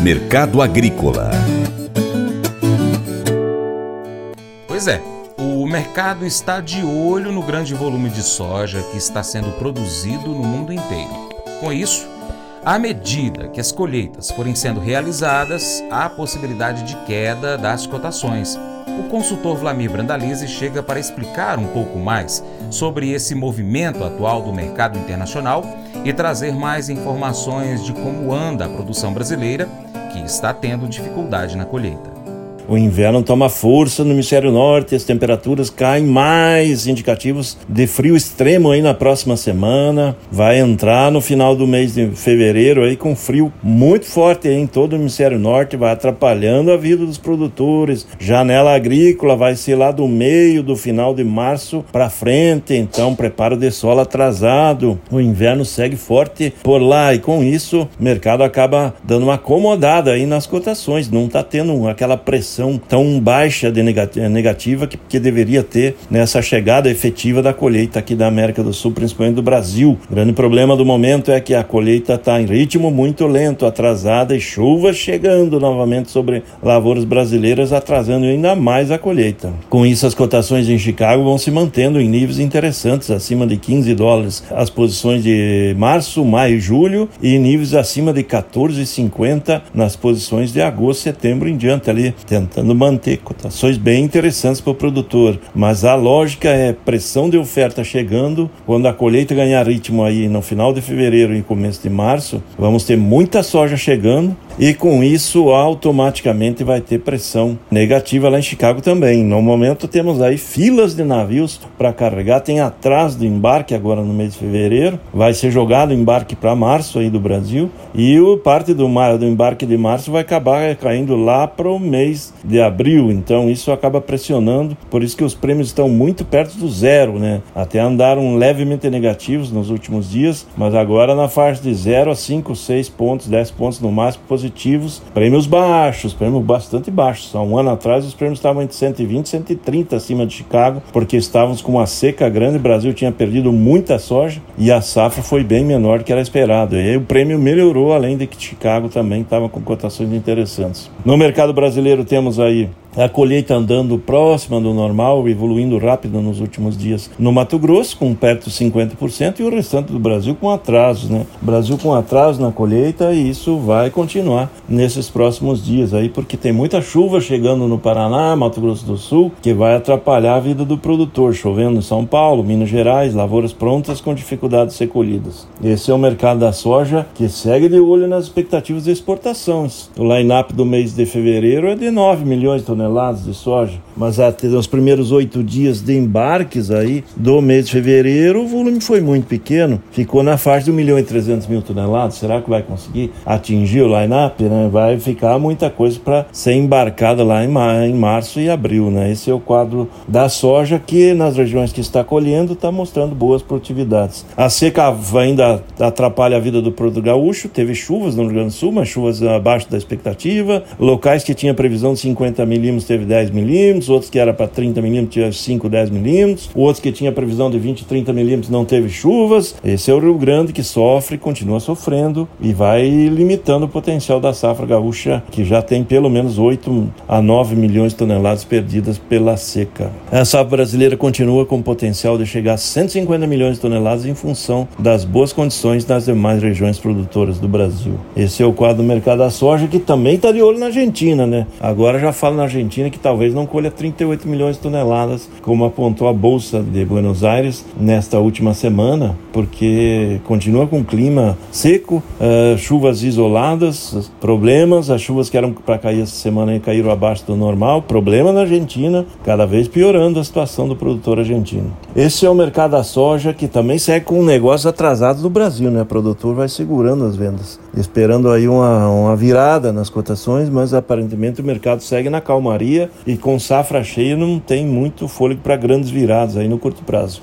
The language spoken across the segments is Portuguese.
Mercado Agrícola Pois é, o mercado está de olho no grande volume de soja que está sendo produzido no mundo inteiro. Com isso, à medida que as colheitas forem sendo realizadas, há possibilidade de queda das cotações. O consultor Vlamir Brandalize chega para explicar um pouco mais sobre esse movimento atual do mercado internacional e trazer mais informações de como anda a produção brasileira, que está tendo dificuldade na colheita. O inverno toma força no hemisfério norte, as temperaturas caem mais indicativos de frio extremo aí na próxima semana. Vai entrar no final do mês de fevereiro aí com frio muito forte em todo o hemisfério norte, vai atrapalhando a vida dos produtores. Janela agrícola vai ser lá do meio do final de março para frente, então preparo de solo atrasado. O inverno segue forte por lá e com isso o mercado acaba dando uma acomodada aí nas cotações, não está tendo aquela pressão tão baixa de negativa que, que deveria ter nessa chegada efetiva da colheita aqui da América do Sul, principalmente do Brasil. O grande problema do momento é que a colheita está em ritmo muito lento, atrasada e chuvas chegando novamente sobre lavouras brasileiras, atrasando ainda mais a colheita. Com isso, as cotações em Chicago vão se mantendo em níveis interessantes, acima de 15 dólares as posições de março, maio e julho, e níveis acima de 14,50 nas posições de agosto, setembro em diante ali, tentando tentando manter cotações bem interessantes para o produtor. Mas a lógica é pressão de oferta chegando, quando a colheita ganhar ritmo aí no final de fevereiro e começo de março, vamos ter muita soja chegando e com isso automaticamente vai ter pressão negativa lá em Chicago também. No momento temos aí filas de navios para carregar, tem atrás do embarque agora no mês de fevereiro, vai ser jogado o embarque para março aí do Brasil. E o parte do, do embarque de março vai acabar caindo lá para o mês de abril, então isso acaba pressionando, por isso que os prêmios estão muito perto do zero, né? Até andaram levemente negativos nos últimos dias, mas agora na faixa de 0 a 5, 6 pontos, 10 pontos no máximo positivos, prêmios baixos, prêmios bastante baixos. Há um ano atrás os prêmios estavam entre 120 e 130 acima de Chicago, porque estávamos com uma seca grande, o Brasil tinha perdido muita soja e a safra foi bem menor do que era esperado. E aí o prêmio melhorou, além de que Chicago também estava com cotações interessantes. No mercado brasileiro temos aí a colheita andando próxima do normal, evoluindo rápido nos últimos dias no Mato Grosso, com perto de 50%, e o restante do Brasil com atrasos, né? Brasil com atraso na colheita e isso vai continuar nesses próximos dias aí, porque tem muita chuva chegando no Paraná, Mato Grosso do Sul, que vai atrapalhar a vida do produtor, chovendo em São Paulo, Minas Gerais, lavouras prontas com dificuldade de ser colhidas. Esse é o mercado da soja que segue de olho nas expectativas de exportações. O line-up do mês de fevereiro é de 9 milhões de toneladas de soja, mas até os primeiros oito dias de embarques aí do mês de fevereiro, o volume foi muito pequeno, ficou na faixa de 1 milhão e 300 mil toneladas. Será que vai conseguir atingir o line-up? Né? Vai ficar muita coisa para ser embarcada lá em, em março e abril. Né? Esse é o quadro da soja que nas regiões que está colhendo está mostrando boas produtividades. A seca ainda atrapalha a vida do produto gaúcho, teve chuvas no Rio Grande do Sul, mas chuvas abaixo da expectativa. Locais que tinha previsão de 50 milímetros milímetros teve 10 milímetros, outros que era para 30 milímetros tinha 5, 10 milímetros, outros que tinha previsão de 20, 30 milímetros não teve chuvas. Esse é o Rio Grande que sofre, continua sofrendo e vai limitando o potencial da safra gaúcha, que já tem pelo menos 8 a 9 milhões de toneladas perdidas pela seca. A safra brasileira continua com potencial de chegar a 150 milhões de toneladas em função das boas condições das demais regiões produtoras do Brasil. Esse é o quadro do mercado da soja que também está de olho na Argentina, né? Agora já fala na Argentina Argentina, que talvez não colha 38 milhões de toneladas, como apontou a Bolsa de Buenos Aires nesta última semana, porque continua com clima seco, uh, chuvas isoladas, problemas, as chuvas que eram para cair essa semana caíram abaixo do normal, problema na Argentina, cada vez piorando a situação do produtor argentino. Esse é o mercado da soja que também segue com um negócio atrasado do Brasil, né? O produtor vai segurando as vendas, esperando aí uma, uma virada nas cotações, mas aparentemente o mercado segue na calmaria e com safra cheia não tem muito fôlego para grandes viradas aí no curto prazo.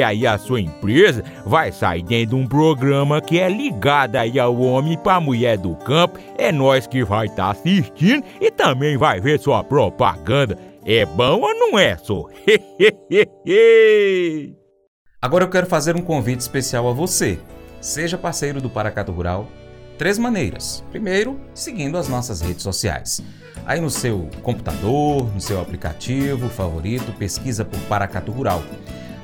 aí a sua empresa vai sair dentro de um programa que é ligado aí ao homem para mulher do campo. É nós que vai estar tá assistindo e também vai ver sua propaganda. É bom ou não é, só? Agora eu quero fazer um convite especial a você. Seja parceiro do Paracato Rural. Três maneiras. Primeiro, seguindo as nossas redes sociais. Aí no seu computador, no seu aplicativo favorito, pesquisa por Paracato Rural.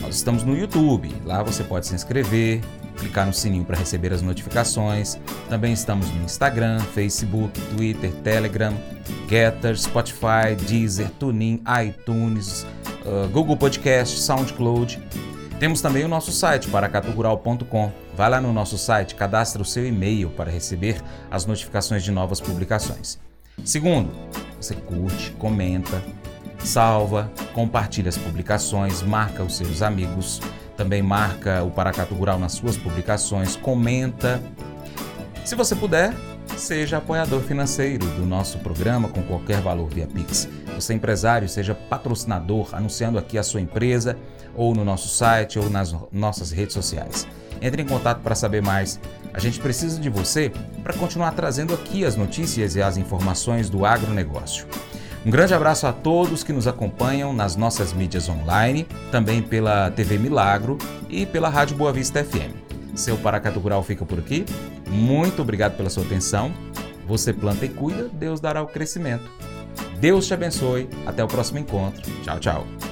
Nós estamos no YouTube, lá você pode se inscrever, clicar no sininho para receber as notificações. Também estamos no Instagram, Facebook, Twitter, Telegram, Getter, Spotify, Deezer, TuneIn, iTunes, uh, Google Podcast, SoundCloud. Temos também o nosso site, paracaturural.com. Vai lá no nosso site, cadastre o seu e-mail para receber as notificações de novas publicações. Segundo, você curte, comenta, salva, compartilha as publicações, marca os seus amigos, também marca o Paracatu Rural nas suas publicações, comenta. Se você puder, seja apoiador financeiro do nosso programa com qualquer valor via Pix. Você empresário, seja patrocinador, anunciando aqui a sua empresa, ou no nosso site, ou nas nossas redes sociais. Entre em contato para saber mais. A gente precisa de você para continuar trazendo aqui as notícias e as informações do agronegócio. Um grande abraço a todos que nos acompanham nas nossas mídias online, também pela TV Milagro e pela Rádio Boa Vista FM. Seu Paracatu Rural fica por aqui. Muito obrigado pela sua atenção. Você planta e cuida, Deus dará o crescimento. Deus te abençoe. Até o próximo encontro. Tchau, tchau.